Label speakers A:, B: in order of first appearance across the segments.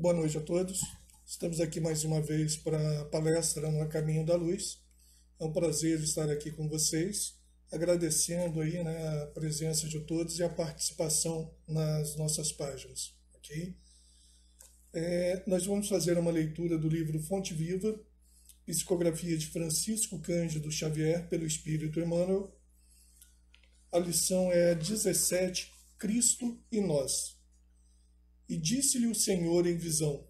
A: Boa noite a todos. Estamos aqui mais uma vez para a palestra no Caminho da Luz. É um prazer estar aqui com vocês, agradecendo aí né, a presença de todos e a participação nas nossas páginas. ok? É, nós vamos fazer uma leitura do livro Fonte Viva, psicografia de Francisco Cândido Xavier pelo Espírito Emmanuel. A lição é 17, Cristo e nós. E disse-lhe o Senhor em visão: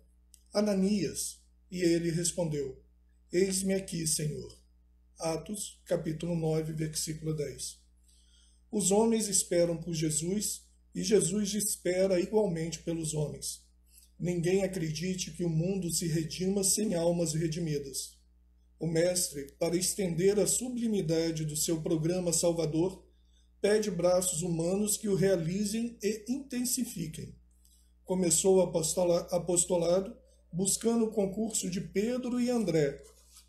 A: Ananias. E ele respondeu: Eis-me aqui, Senhor. Atos, capítulo 9, versículo 10. Os homens esperam por Jesus e Jesus espera igualmente pelos homens. Ninguém acredite que o mundo se redima sem almas redimidas. O Mestre, para estender a sublimidade do seu programa salvador, pede braços humanos que o realizem e intensifiquem começou o apostolado buscando o concurso de Pedro e André,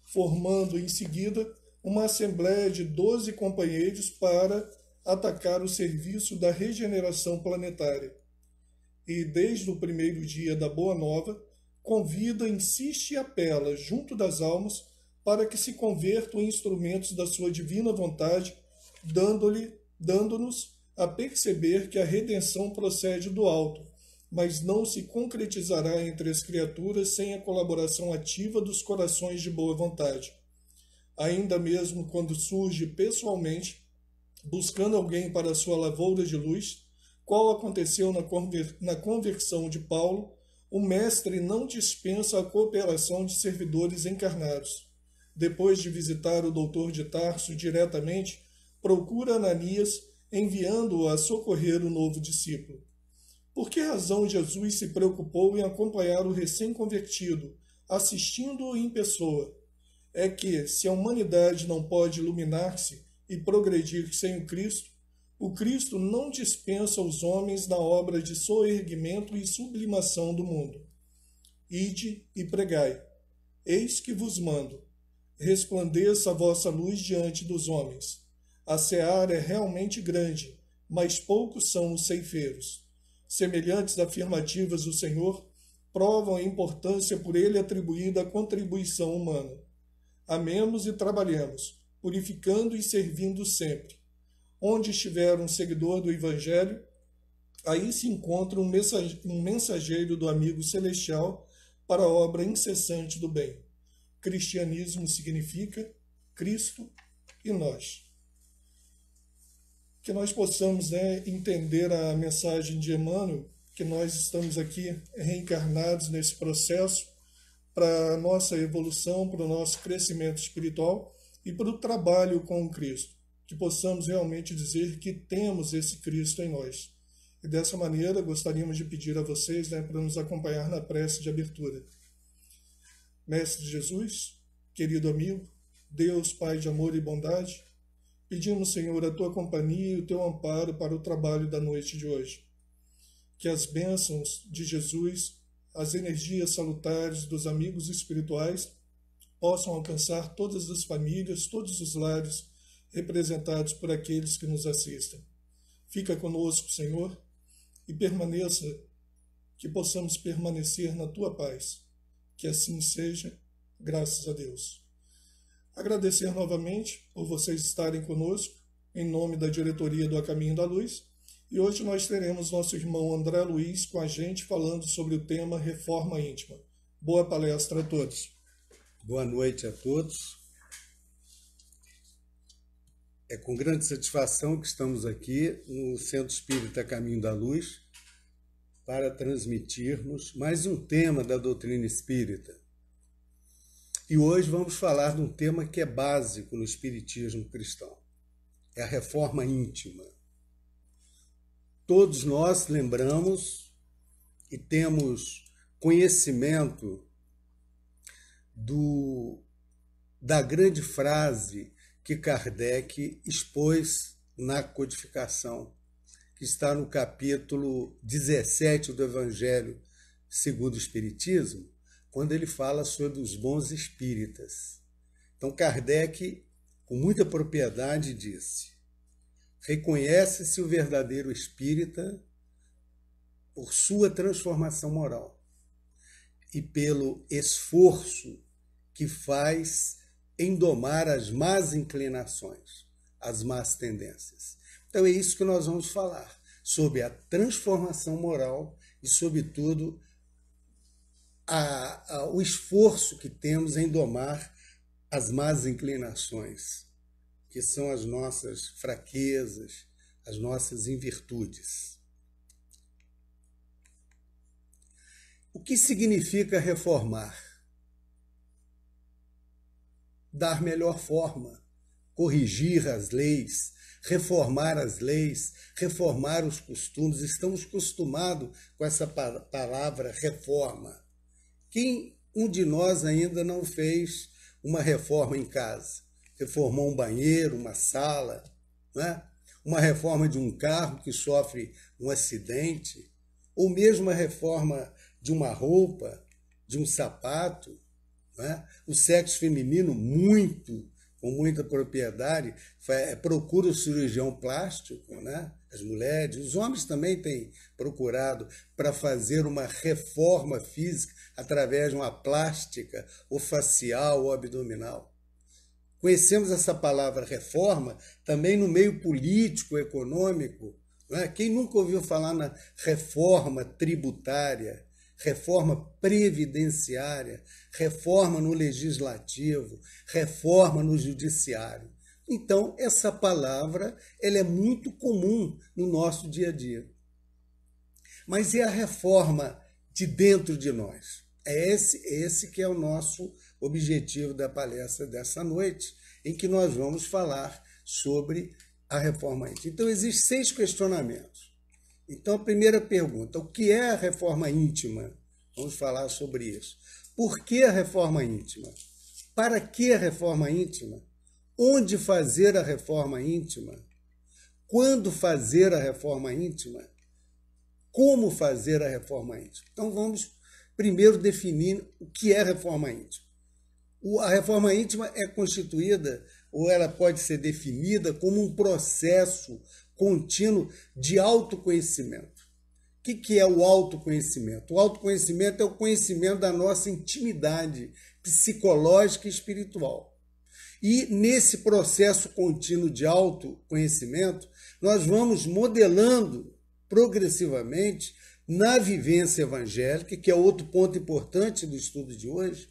A: formando em seguida uma assembleia de doze companheiros para atacar o serviço da regeneração planetária. E desde o primeiro dia da Boa Nova, convida, insiste e apela junto das almas para que se convertam em instrumentos da sua divina vontade, dando-lhe, dando-nos a perceber que a redenção procede do alto, mas não se concretizará entre as criaturas sem a colaboração ativa dos corações de boa vontade. Ainda mesmo quando surge pessoalmente, buscando alguém para sua lavoura de luz, qual aconteceu na conversão de Paulo, o Mestre não dispensa a cooperação de servidores encarnados. Depois de visitar o doutor de Tarso diretamente, procura Ananias, enviando-o a socorrer o novo discípulo. Por que razão Jesus se preocupou em acompanhar o recém-convertido, assistindo-o em pessoa? É que, se a humanidade não pode iluminar-se e progredir sem o Cristo, o Cristo não dispensa os homens na obra de soerguimento e sublimação do mundo. Ide e pregai. Eis que vos mando. Resplandeça a vossa luz diante dos homens. A seara é realmente grande, mas poucos são os ceifeiros semelhantes afirmativas do Senhor provam a importância por ele atribuída à contribuição humana. Amemos e trabalhemos, purificando e servindo sempre. Onde estiver um seguidor do Evangelho, aí se encontra um mensageiro do amigo celestial para a obra incessante do bem. Cristianismo significa Cristo e nós que nós possamos né, entender a mensagem de Emmanuel, que nós estamos aqui reencarnados nesse processo para nossa evolução, para o nosso crescimento espiritual e para o trabalho com o Cristo. Que possamos realmente dizer que temos esse Cristo em nós. E dessa maneira gostaríamos de pedir a vocês né, para nos acompanhar na prece de abertura. Mestre Jesus, querido amigo, Deus, Pai de amor e bondade, Pedimos, Senhor, a tua companhia e o teu amparo para o trabalho da noite de hoje. Que as bênçãos de Jesus, as energias salutares dos amigos espirituais possam alcançar todas as famílias, todos os lares representados por aqueles que nos assistem. Fica conosco, Senhor, e permaneça, que possamos permanecer na tua paz. Que assim seja, graças a Deus. Agradecer novamente por vocês estarem conosco, em nome da diretoria do A Caminho da Luz. E hoje nós teremos nosso irmão André Luiz com a gente falando sobre o tema Reforma Íntima. Boa palestra a todos.
B: Boa noite a todos. É com grande satisfação que estamos aqui no Centro Espírita Caminho da Luz para transmitirmos mais um tema da doutrina espírita, e hoje vamos falar de um tema que é básico no Espiritismo cristão: é a reforma íntima. Todos nós lembramos e temos conhecimento do, da grande frase que Kardec expôs na codificação, que está no capítulo 17 do Evangelho segundo o Espiritismo, quando ele fala sobre os bons espíritas. Então, Kardec, com muita propriedade, disse: reconhece-se o verdadeiro espírita por sua transformação moral. e pelo esforço que faz em domar as más inclinações, as más tendências. Então é isso que nós vamos falar, sobre a transformação moral e, sobretudo, a, a, o esforço que temos em domar as más inclinações, que são as nossas fraquezas, as nossas invirtudes. O que significa reformar? Dar melhor forma, corrigir as leis, reformar as leis, reformar os costumes. Estamos acostumados com essa palavra reforma. Quem um de nós ainda não fez uma reforma em casa? Reformou um banheiro, uma sala, né? uma reforma de um carro que sofre um acidente, ou mesmo a reforma de uma roupa, de um sapato. Né? O sexo feminino, muito, com muita propriedade, procura o cirurgião plástico, né? as mulheres, os homens também têm procurado para fazer uma reforma física através de uma plástica, ou facial, ou abdominal. Conhecemos essa palavra reforma também no meio político, econômico. É? Quem nunca ouviu falar na reforma tributária, reforma previdenciária, reforma no legislativo, reforma no judiciário? Então, essa palavra ela é muito comum no nosso dia a dia. Mas é a reforma de dentro de nós. É esse, esse que é o nosso objetivo da palestra dessa noite, em que nós vamos falar sobre a reforma íntima. Então, existem seis questionamentos. Então, a primeira pergunta: o que é a reforma íntima? Vamos falar sobre isso. Por que a reforma íntima? Para que a reforma íntima? Onde fazer a reforma íntima? Quando fazer a reforma íntima? Como fazer a reforma íntima? Então, vamos primeiro definir o que é reforma íntima. A reforma íntima é constituída, ou ela pode ser definida, como um processo contínuo de autoconhecimento. O que é o autoconhecimento? O autoconhecimento é o conhecimento da nossa intimidade psicológica e espiritual. E nesse processo contínuo de autoconhecimento, nós vamos modelando progressivamente na vivência evangélica, que é outro ponto importante do estudo de hoje,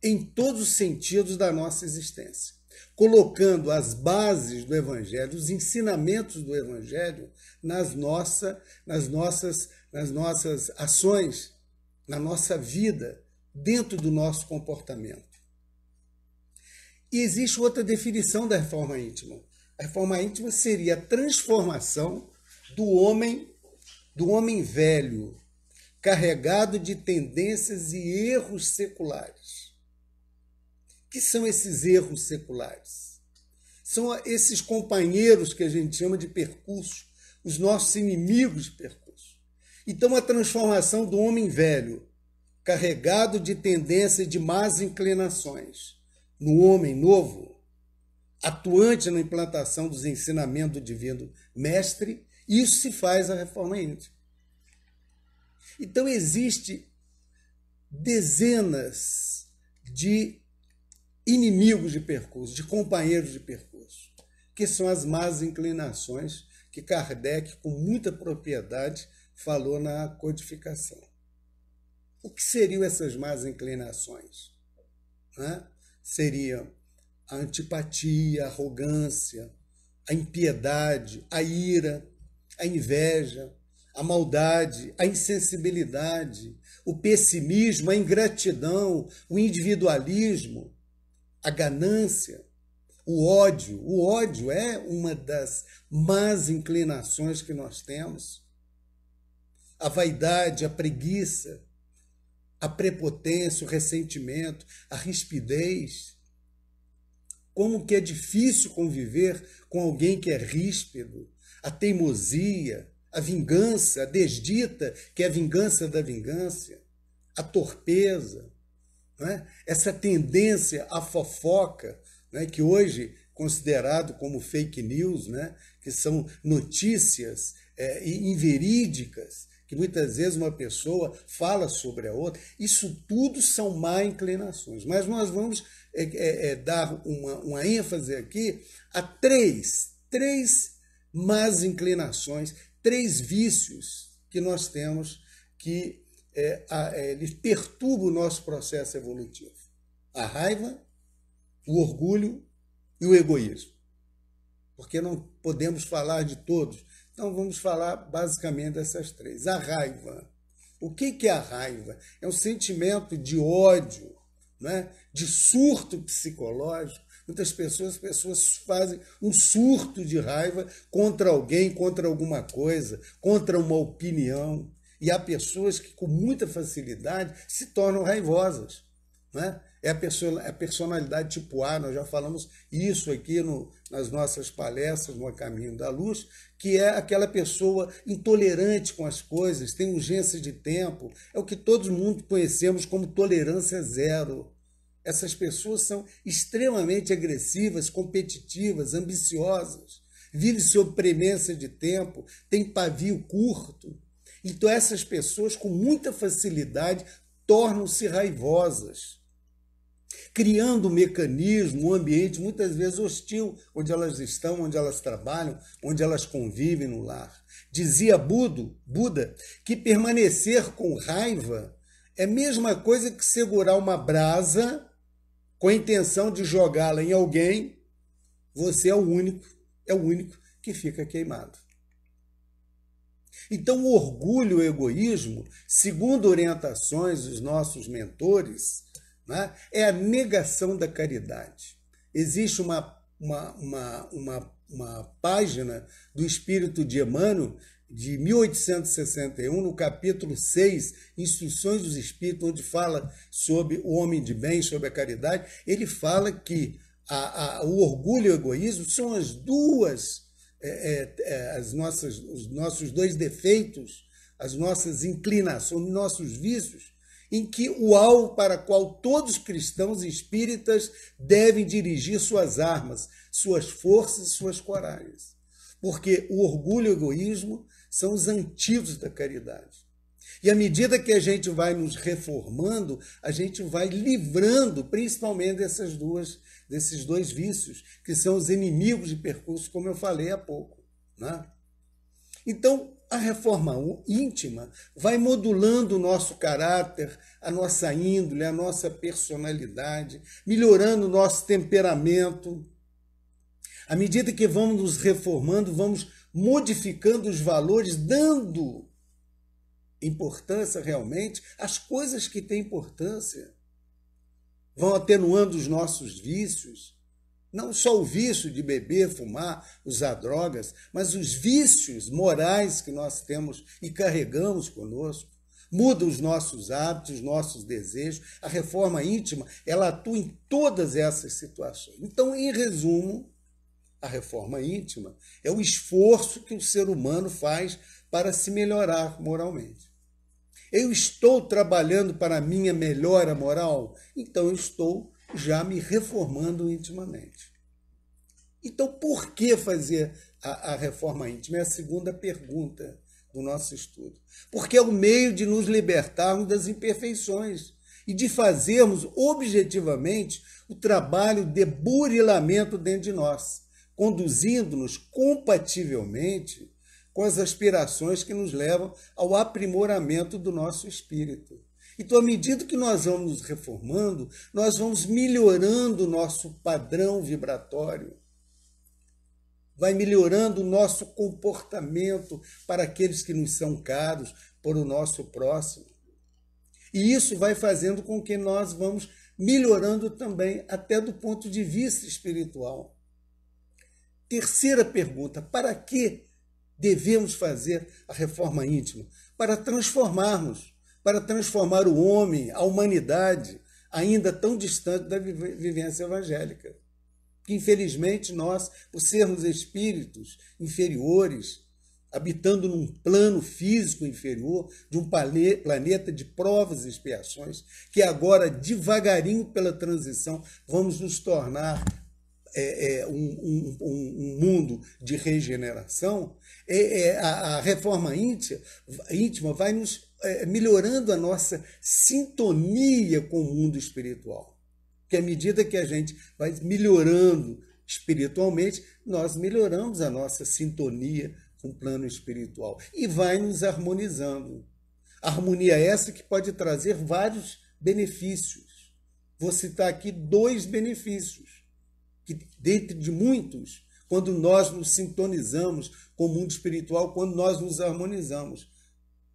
B: em todos os sentidos da nossa existência, colocando as bases do Evangelho, os ensinamentos do Evangelho nas, nossa, nas, nossas, nas nossas ações, na nossa vida, dentro do nosso comportamento. E existe outra definição da reforma íntima. A reforma íntima seria a transformação do homem, do homem velho, carregado de tendências e erros seculares que são esses erros seculares? São esses companheiros que a gente chama de percurso, os nossos inimigos de percurso. Então, a transformação do homem velho, carregado de tendência de más inclinações, no homem novo, atuante na implantação dos ensinamentos do divino mestre, isso se faz a reforma íntima. Então existe dezenas de inimigos de percurso, de companheiros de percurso, que são as más inclinações que Kardec, com muita propriedade, falou na codificação. O que seriam essas más inclinações? Né? Seriam a antipatia, a arrogância, a impiedade, a ira, a inveja, a maldade, a insensibilidade, o pessimismo, a ingratidão, o individualismo, a ganância, o ódio. O ódio é uma das más inclinações que nós temos. A vaidade, a preguiça, a prepotência, o ressentimento, a rispidez. Como que é difícil conviver com alguém que é ríspido, a teimosia, a vingança, a desdita, que é a vingança da vingança, a torpeza, né? essa tendência à fofoca, né? que hoje considerado como fake news, né? que são notícias é, inverídicas que muitas vezes uma pessoa fala sobre a outra. Isso tudo são má inclinações. Mas nós vamos é, é, é, dar uma, uma ênfase aqui a três, três más inclinações, três vícios que nós temos que é, é, eles perturbam o nosso processo evolutivo. A raiva, o orgulho e o egoísmo. Porque não podemos falar de todos. Então vamos falar basicamente dessas três. A raiva. O que é a raiva? É um sentimento de ódio, né? de surto psicológico. Muitas pessoas, pessoas fazem um surto de raiva contra alguém, contra alguma coisa, contra uma opinião. E há pessoas que, com muita facilidade, se tornam raivosas. Né? É a, pessoa, a personalidade tipo A, nós já falamos isso aqui no, nas nossas palestras no Caminho da Luz, que é aquela pessoa intolerante com as coisas, tem urgência de tempo, é o que todo mundo conhecemos como tolerância zero. Essas pessoas são extremamente agressivas, competitivas, ambiciosas, vivem sob premência de tempo, têm pavio curto. Então, essas pessoas, com muita facilidade, tornam-se raivosas criando um mecanismo, um ambiente muitas vezes hostil, onde elas estão, onde elas trabalham, onde elas convivem no lar. Dizia Budo, Buda que permanecer com raiva é a mesma coisa que segurar uma brasa com a intenção de jogá-la em alguém, você é o único, é o único que fica queimado. Então, o orgulho e o egoísmo, segundo orientações dos nossos mentores, né? é a negação da caridade. Existe uma, uma, uma, uma, uma página do Espírito de Emmanuel, de 1861, no capítulo 6, Instruções dos Espíritos, onde fala sobre o homem de bem, sobre a caridade, ele fala que a, a, o orgulho e o egoísmo são as duas, é, é, é as nossas, os nossos dois defeitos, as nossas inclinações, os nossos vícios, em que o alvo para qual todos cristãos espíritas devem dirigir suas armas, suas forças e suas coragens. Porque o orgulho e o egoísmo são os antigos da caridade. E à medida que a gente vai nos reformando, a gente vai livrando principalmente dessas duas, desses dois vícios, que são os inimigos de percurso, como eu falei há pouco. Né? Então, a reforma íntima vai modulando o nosso caráter, a nossa índole, a nossa personalidade, melhorando o nosso temperamento. À medida que vamos nos reformando, vamos modificando os valores, dando importância realmente às coisas que têm importância. Vão atenuando os nossos vícios, não só o vício de beber, fumar, usar drogas, mas os vícios morais que nós temos e carregamos conosco. Muda os nossos hábitos, os nossos desejos. A reforma íntima, ela atua em todas essas situações. Então, em resumo, a reforma íntima é o esforço que o ser humano faz para se melhorar moralmente. Eu estou trabalhando para a minha melhora moral, então eu estou já me reformando intimamente. Então, por que fazer a, a, reforma íntima? É a segunda pergunta do nosso estudo. Porque é o meio de nos libertarmos das imperfeições e de fazermos objetivamente o trabalho de burilamento dentro de nós, conduzindo-nos compativelmente com as aspirações que nos levam ao aprimoramento do nosso espírito. Então, à medida que nós vamos nos reformando, nós vamos melhorando o nosso padrão vibratório, vai melhorando o nosso comportamento para aqueles que nos são caros, para o nosso próximo. E isso vai fazendo com que nós vamos melhorando também, até do ponto de vista espiritual. Terceira pergunta: para que devemos fazer a reforma íntima? Para transformarmos para transformar o homem, a humanidade, ainda tão distante da vivência evangélica. Que, infelizmente, nós, por sermos espíritos inferiores, habitando num plano físico inferior, de um planeta de provas e expiações, que agora, devagarinho pela transição, vamos nos tornar é, é, um, um, um, mundo de regeneração, é, é a, a, reforma íntima, íntima vai nos é, melhorando a nossa sintonia com o mundo espiritual. Que à medida que a gente vai melhorando espiritualmente, nós melhoramos a nossa sintonia com o plano espiritual e vai nos harmonizando. Harmonia essa que pode trazer vários benefícios. Vou citar aqui dois benefícios, que dentre de muitos, quando nós nos sintonizamos com o mundo espiritual, quando nós nos harmonizamos.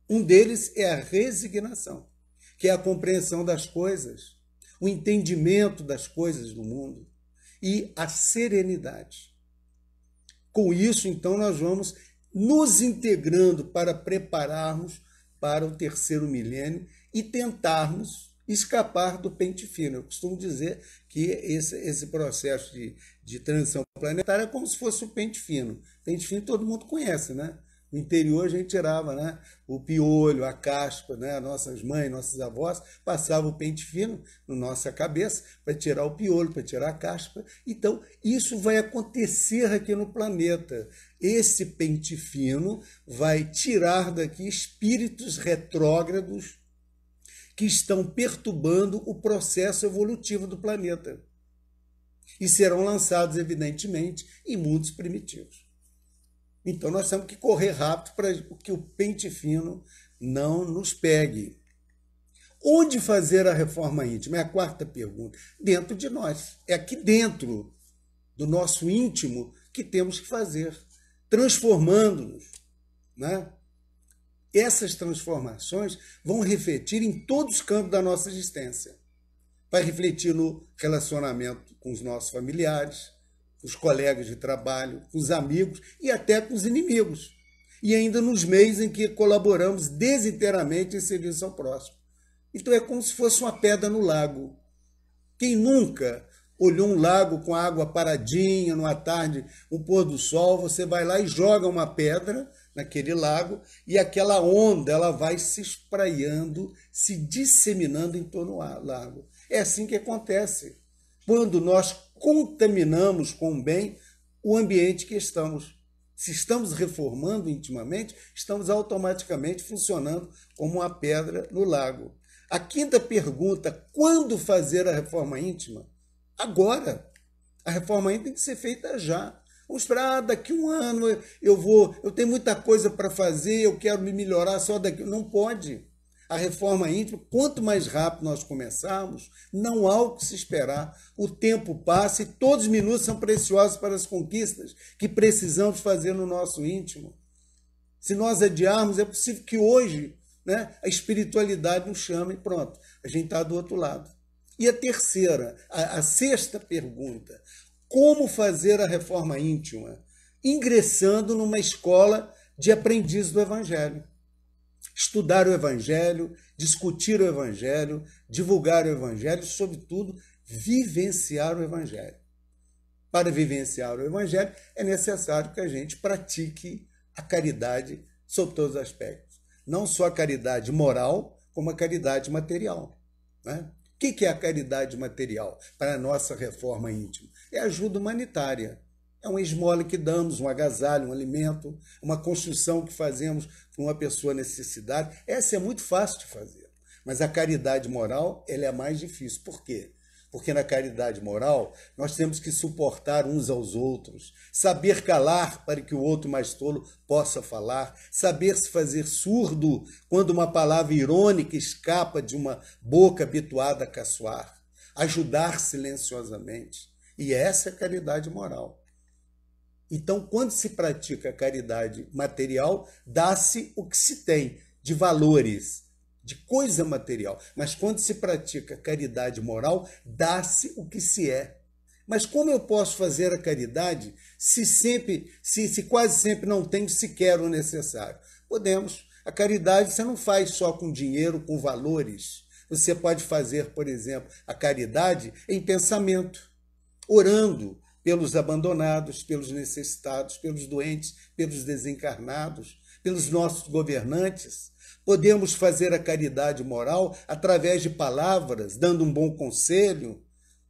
B: Um deles é a resignação, que é a compreensão das coisas, o entendimento das coisas do mundo e a serenidade. Com isso, então, nós vamos nos integrando para prepararmos para o terceiro milênio e tentarmos escapar do pente fino. Eu costumo dizer que esse, esse processo de, de transição planetária é como se fosse o pente fino. Pente fino todo mundo conhece, né? No interior a gente tirava né, o piolho, a caspa, né, nossas mães, nossos avós passavam o pente fino na nossa cabeça para tirar o piolho, para tirar a caspa. Então, isso vai acontecer aqui no planeta. Esse pente fino vai tirar daqui espíritos retrógrados que estão perturbando o processo evolutivo do planeta. E serão lançados, evidentemente, em mundos primitivos. Então nós temos que correr rápido para que o pente fino não nos pegue. Onde fazer a reforma íntima? É a quarta pergunta. Dentro de nós. É aqui dentro do nosso íntimo que temos que fazer, transformando-nos. Né? Essas transformações vão refletir em todos os campos da nossa existência. Vai refletir no relacionamento com os nossos familiares, com os colegas de trabalho, com os amigos e até com os inimigos. E ainda nos meios em que colaboramos desinteiramente em serviço ao próximo. Então é como se fosse uma pedra no lago. Quem nunca olhou um lago com água paradinha, numa tarde, o pôr do sol, você vai lá e joga uma pedra naquele lago e aquela onda ela vai se espraiando, se disseminando em torno do lago. É assim que acontece. Quando nós contaminamos com bem o ambiente que estamos. Se estamos reformando intimamente, estamos automaticamente funcionando como uma pedra no lago. A quinta pergunta: quando fazer a reforma íntima? Agora. A reforma íntima tem que ser feita já. Vamos esperar, ah, daqui um ano eu vou, eu tenho muita coisa para fazer, eu quero me melhorar só daqui. Não pode. A reforma íntima, quanto mais rápido nós começarmos, não há o que se esperar. O tempo passa e todos os minutos são preciosos para as conquistas que precisamos fazer no nosso íntimo. Se nós adiarmos, é possível que hoje né, a espiritualidade nos chame e pronto, a gente está do outro lado. E a terceira, a, a sexta pergunta: como fazer a reforma íntima? Ingressando numa escola de aprendiz do Evangelho. Estudar o Evangelho, discutir o Evangelho, divulgar o Evangelho, sobretudo, vivenciar o Evangelho. Para vivenciar o Evangelho, é necessário que a gente pratique a caridade sob todos os aspectos. Não só a caridade moral, como a caridade material. Né? O que é a caridade material para a nossa reforma íntima? É ajuda humanitária. É uma esmola que damos, um agasalho, um alimento, uma construção que fazemos para uma pessoa necessidade. Essa é muito fácil de fazer. Mas a caridade moral ela é a mais difícil. Por quê? Porque na caridade moral nós temos que suportar uns aos outros, saber calar para que o outro mais tolo possa falar, saber se fazer surdo quando uma palavra irônica escapa de uma boca habituada a caçoar, ajudar silenciosamente. E essa é a caridade moral. Então, quando se pratica a caridade material, dá-se o que se tem de valores, de coisa material. Mas quando se pratica caridade moral, dá-se o que se é. Mas como eu posso fazer a caridade se sempre, se, se quase sempre não tenho sequer o necessário? Podemos. A caridade você não faz só com dinheiro, com valores. Você pode fazer, por exemplo, a caridade em pensamento, orando pelos abandonados, pelos necessitados, pelos doentes, pelos desencarnados, pelos nossos governantes Podemos fazer a caridade moral através de palavras, dando um bom conselho,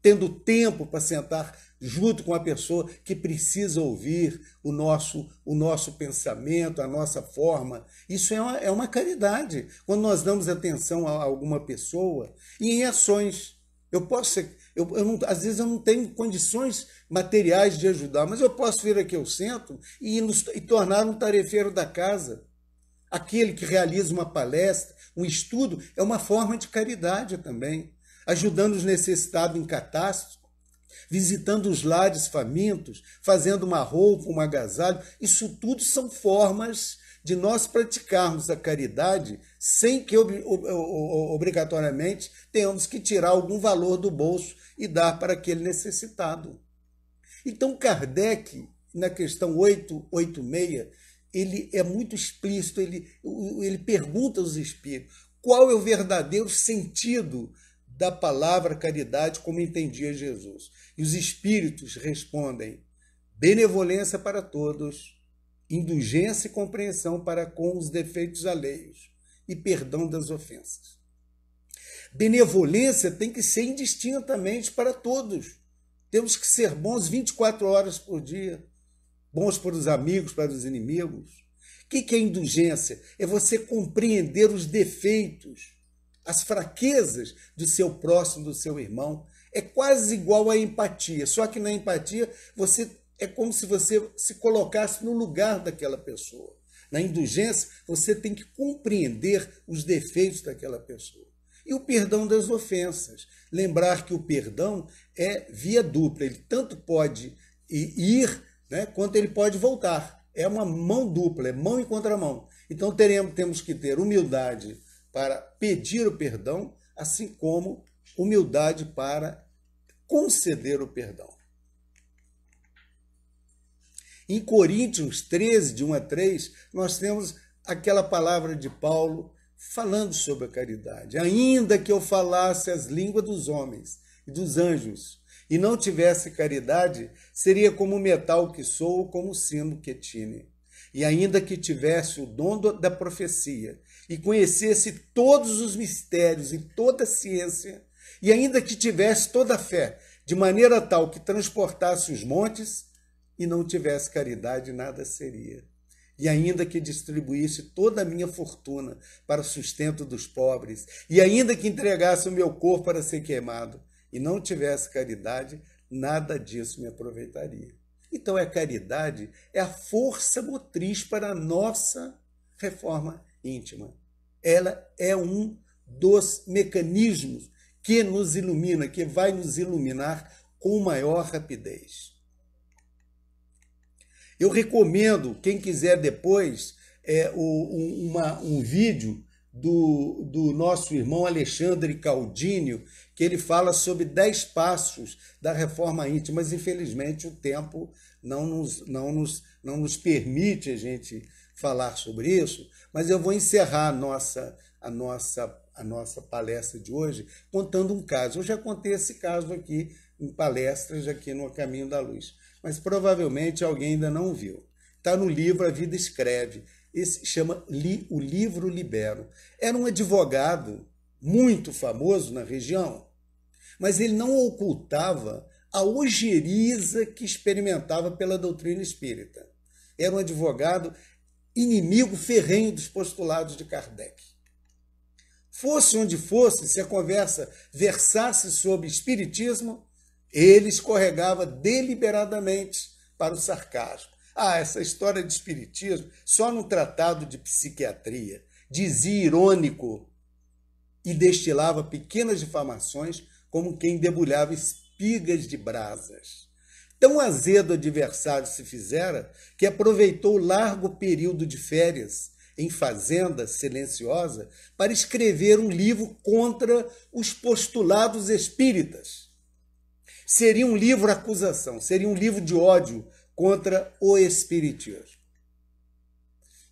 B: tendo tempo para sentar junto com a pessoa que precisa ouvir o nosso, o nosso pensamento, a nossa forma. Isso é uma, é uma caridade. Quando nós damos atenção a alguma pessoa e em ações. Eu posso ser, eu, eu não, às vezes eu não tenho condições materiais de ajudar, mas eu posso vir aqui ao centro e, nos, e tornar um tarefeiro da casa. Aquele que realiza uma palestra, um estudo, é uma forma de caridade também, ajudando os necessitados em catástrofe, visitando os lares famintos, fazendo uma roupa, um agasalho. Isso tudo são formas de nós praticarmos a caridade sem que obrigatoriamente tenhamos que tirar algum valor do bolso e dar para aquele necessitado. Então, Kardec, na questão 886, ele é muito explícito, ele, ele pergunta aos espíritos qual é o verdadeiro sentido da palavra caridade como entendia Jesus. E os espíritos respondem: benevolência para todos, indulgência e compreensão para com os defeitos alheios e perdão das ofensas. Benevolência tem que ser indistintamente para todos. Temos que ser bons 24 horas por dia, bons para os amigos, para os inimigos. O que é indulgência? É você compreender os defeitos, as fraquezas do seu próximo, do seu irmão. É quase igual à empatia, só que na empatia você é como se você se colocasse no lugar daquela pessoa. Na indulgência, você tem que compreender os defeitos daquela pessoa. E o perdão das ofensas. Lembrar que o perdão é via dupla. Ele tanto pode ir, né, quanto ele pode voltar. É uma mão dupla, é mão e contramão. Então teremos, temos que ter humildade para pedir o perdão, assim como humildade para conceder o perdão. Em Coríntios 13, de 1 a 3, nós temos aquela palavra de Paulo falando sobre a caridade. Ainda que eu falasse as línguas dos homens e dos anjos e não tivesse caridade, seria como o metal que sou ou como o sino que tine. E ainda que tivesse o dom da profecia e conhecesse todos os mistérios e toda a ciência, e ainda que tivesse toda a fé, de maneira tal que transportasse os montes, e não tivesse caridade, nada seria. E ainda que distribuísse toda a minha fortuna para o sustento dos pobres, e ainda que entregasse o meu corpo para ser queimado, e não tivesse caridade, nada disso me aproveitaria. Então, a caridade é a força motriz para a nossa reforma íntima. Ela é um dos mecanismos que nos ilumina, que vai nos iluminar com maior rapidez. Eu recomendo, quem quiser depois, é, o, uma, um vídeo do, do nosso irmão Alexandre Caldinho, que ele fala sobre 10 passos da reforma íntima, mas infelizmente o tempo não nos, não nos, não nos permite a gente falar sobre isso, mas eu vou encerrar a nossa, a nossa, a nossa palestra de hoje contando um caso. Eu já contei esse caso aqui em palestras aqui no Caminho da Luz mas provavelmente alguém ainda não viu. Está no livro A Vida Escreve. Esse chama O Livro Libero. Era um advogado muito famoso na região, mas ele não ocultava a ojeriza que experimentava pela doutrina espírita. Era um advogado inimigo ferrenho dos postulados de Kardec. Fosse onde fosse, se a conversa versasse sobre espiritismo, ele escorregava deliberadamente para o sarcasmo. Ah, essa história de espiritismo, só no tratado de psiquiatria, dizia irônico e destilava pequenas difamações como quem debulhava espigas de brasas. Tão azedo adversário se fizera que aproveitou o largo período de férias em fazenda silenciosa para escrever um livro contra os postulados espíritas seria um livro acusação, seria um livro de ódio contra o espiritismo.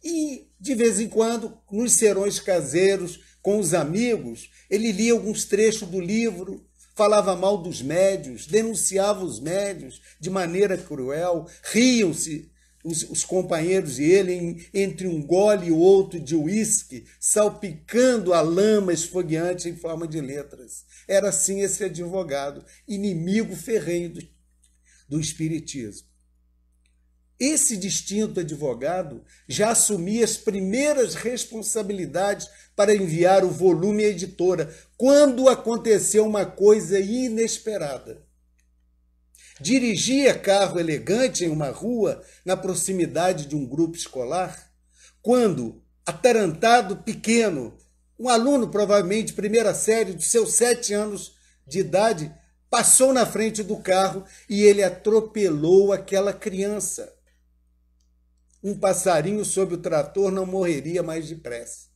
B: E, de vez em quando, nos serões caseiros, com os amigos, ele lia alguns trechos do livro, falava mal dos médios, denunciava os médios de maneira cruel, riam-se os, os companheiros e ele, em, entre um gole e outro de uísque, salpicando a lama esfogueante em forma de letras. Era assim esse advogado, inimigo ferrenho do, do Espiritismo. Esse distinto advogado já assumia as primeiras responsabilidades para enviar o volume à editora, quando aconteceu uma coisa inesperada. Dirigia carro elegante em uma rua na proximidade de um grupo escolar, quando, atarantado pequeno, um aluno, provavelmente primeira série, de seus sete anos de idade, passou na frente do carro e ele atropelou aquela criança. Um passarinho sob o trator não morreria mais depressa.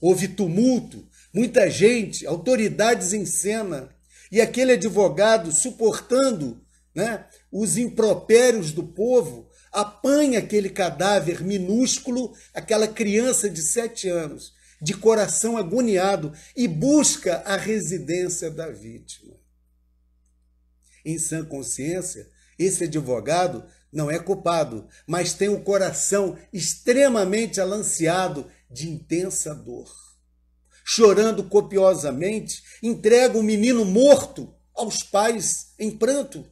B: Houve tumulto, muita gente, autoridades em cena, e aquele advogado suportando né, os impropérios do povo, apanha aquele cadáver minúsculo, aquela criança de sete anos, de coração agoniado, e busca a residência da vítima. Em sã consciência, esse advogado não é culpado, mas tem o coração extremamente alanceado de intensa dor. Chorando copiosamente, entrega o menino morto aos pais em pranto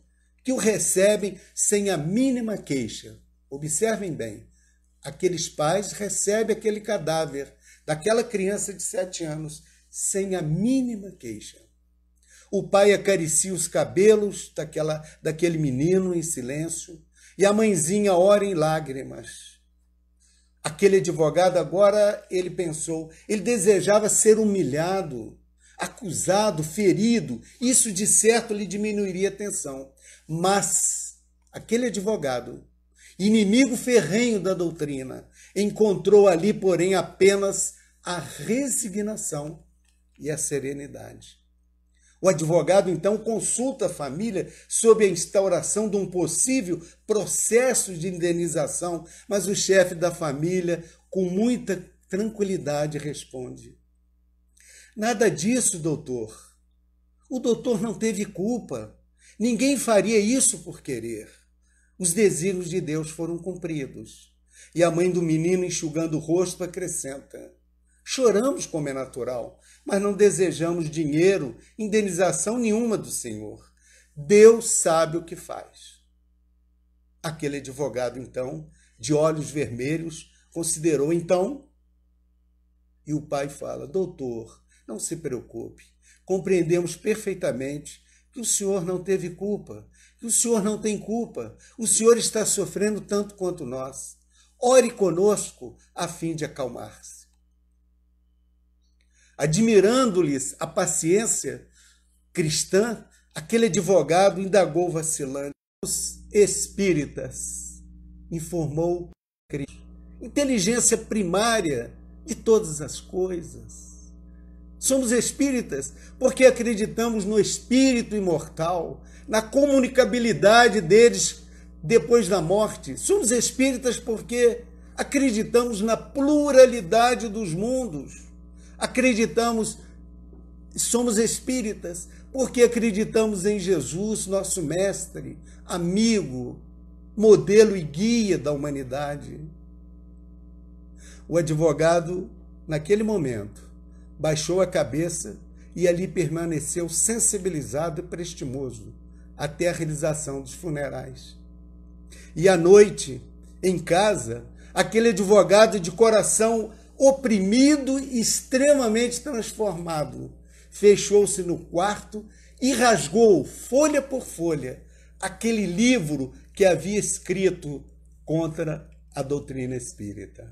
B: que o recebem sem a mínima queixa. Observem bem, aqueles pais recebem aquele cadáver daquela criança de sete anos sem a mínima queixa. O pai acaricia os cabelos daquela, daquele menino em silêncio e a mãezinha ora em lágrimas. Aquele advogado agora, ele pensou, ele desejava ser humilhado, acusado, ferido. Isso de certo lhe diminuiria a tensão. Mas aquele advogado, inimigo ferrenho da doutrina, encontrou ali, porém, apenas a resignação e a serenidade. O advogado então consulta a família sobre a instauração de um possível processo de indenização, mas o chefe da família, com muita tranquilidade, responde: Nada disso, doutor. O doutor não teve culpa. Ninguém faria isso por querer. Os desígnios de Deus foram cumpridos. E a mãe do menino, enxugando o rosto, acrescenta: Choramos como é natural, mas não desejamos dinheiro, indenização nenhuma do Senhor. Deus sabe o que faz. Aquele advogado, então, de olhos vermelhos, considerou então. E o pai fala: Doutor, não se preocupe, compreendemos perfeitamente que o senhor não teve culpa, que o senhor não tem culpa, o senhor está sofrendo tanto quanto nós. Ore conosco a fim de acalmar-se. Admirando-lhes a paciência cristã, aquele advogado indagou vacilante. Os espíritas, informou Cristo. Inteligência primária de todas as coisas Somos espíritas porque acreditamos no espírito imortal, na comunicabilidade deles depois da morte. Somos espíritas porque acreditamos na pluralidade dos mundos. Acreditamos, somos espíritas porque acreditamos em Jesus, nosso mestre, amigo, modelo e guia da humanidade. O advogado, naquele momento, baixou a cabeça e ali permaneceu sensibilizado e prestimoso até a realização dos funerais. E à noite, em casa, aquele advogado de coração oprimido e extremamente transformado, fechou-se no quarto e rasgou, folha por folha, aquele livro que havia escrito contra a doutrina espírita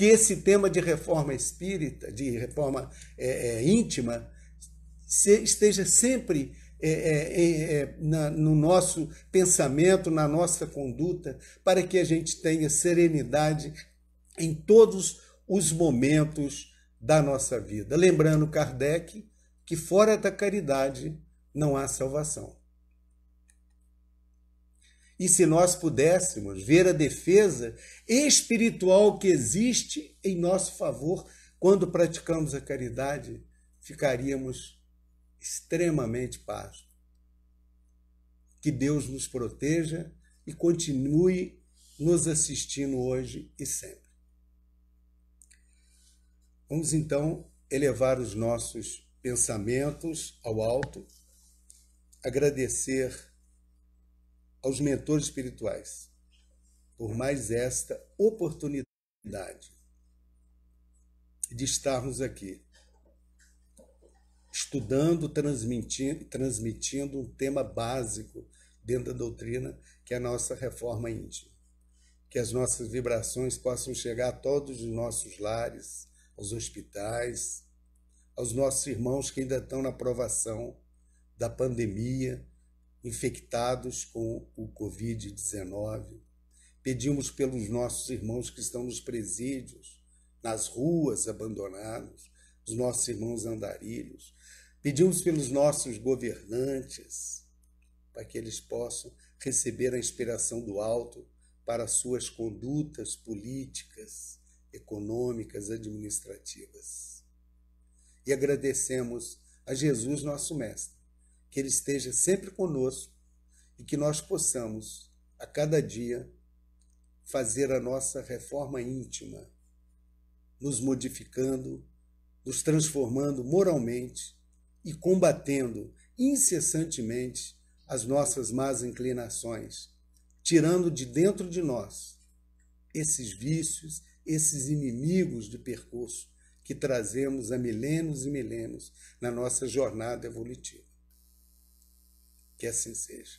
B: que esse tema de reforma espírita, de reforma é, é, íntima, se, esteja sempre é, é, é, na, no nosso pensamento, na nossa conduta, para que a gente tenha serenidade em todos os momentos da nossa vida. Lembrando Kardec que fora da caridade não há salvação. E se nós pudéssemos ver a defesa espiritual que existe em nosso favor quando praticamos a caridade, ficaríamos extremamente pasmos. Que Deus nos proteja e continue nos assistindo hoje e sempre. Vamos então elevar os nossos pensamentos ao alto, agradecer aos mentores espirituais por mais esta oportunidade de estarmos aqui estudando, transmitindo, transmitindo um tema básico dentro da doutrina, que é a nossa reforma íntima. Que as nossas vibrações possam chegar a todos os nossos lares, aos hospitais, aos nossos irmãos que ainda estão na provação da pandemia, infectados com o Covid-19. Pedimos pelos nossos irmãos que estão nos presídios, nas ruas abandonados, os nossos irmãos andarilhos. Pedimos pelos nossos governantes, para que eles possam receber a inspiração do alto para suas condutas políticas, econômicas, administrativas. E agradecemos a Jesus, nosso Mestre, que Ele esteja sempre conosco e que nós possamos, a cada dia, fazer a nossa reforma íntima, nos modificando, nos transformando moralmente e combatendo incessantemente as nossas más inclinações, tirando de dentro de nós esses vícios esses inimigos de percurso que trazemos há milênios e milênios na nossa jornada evolutiva. Que assim seja.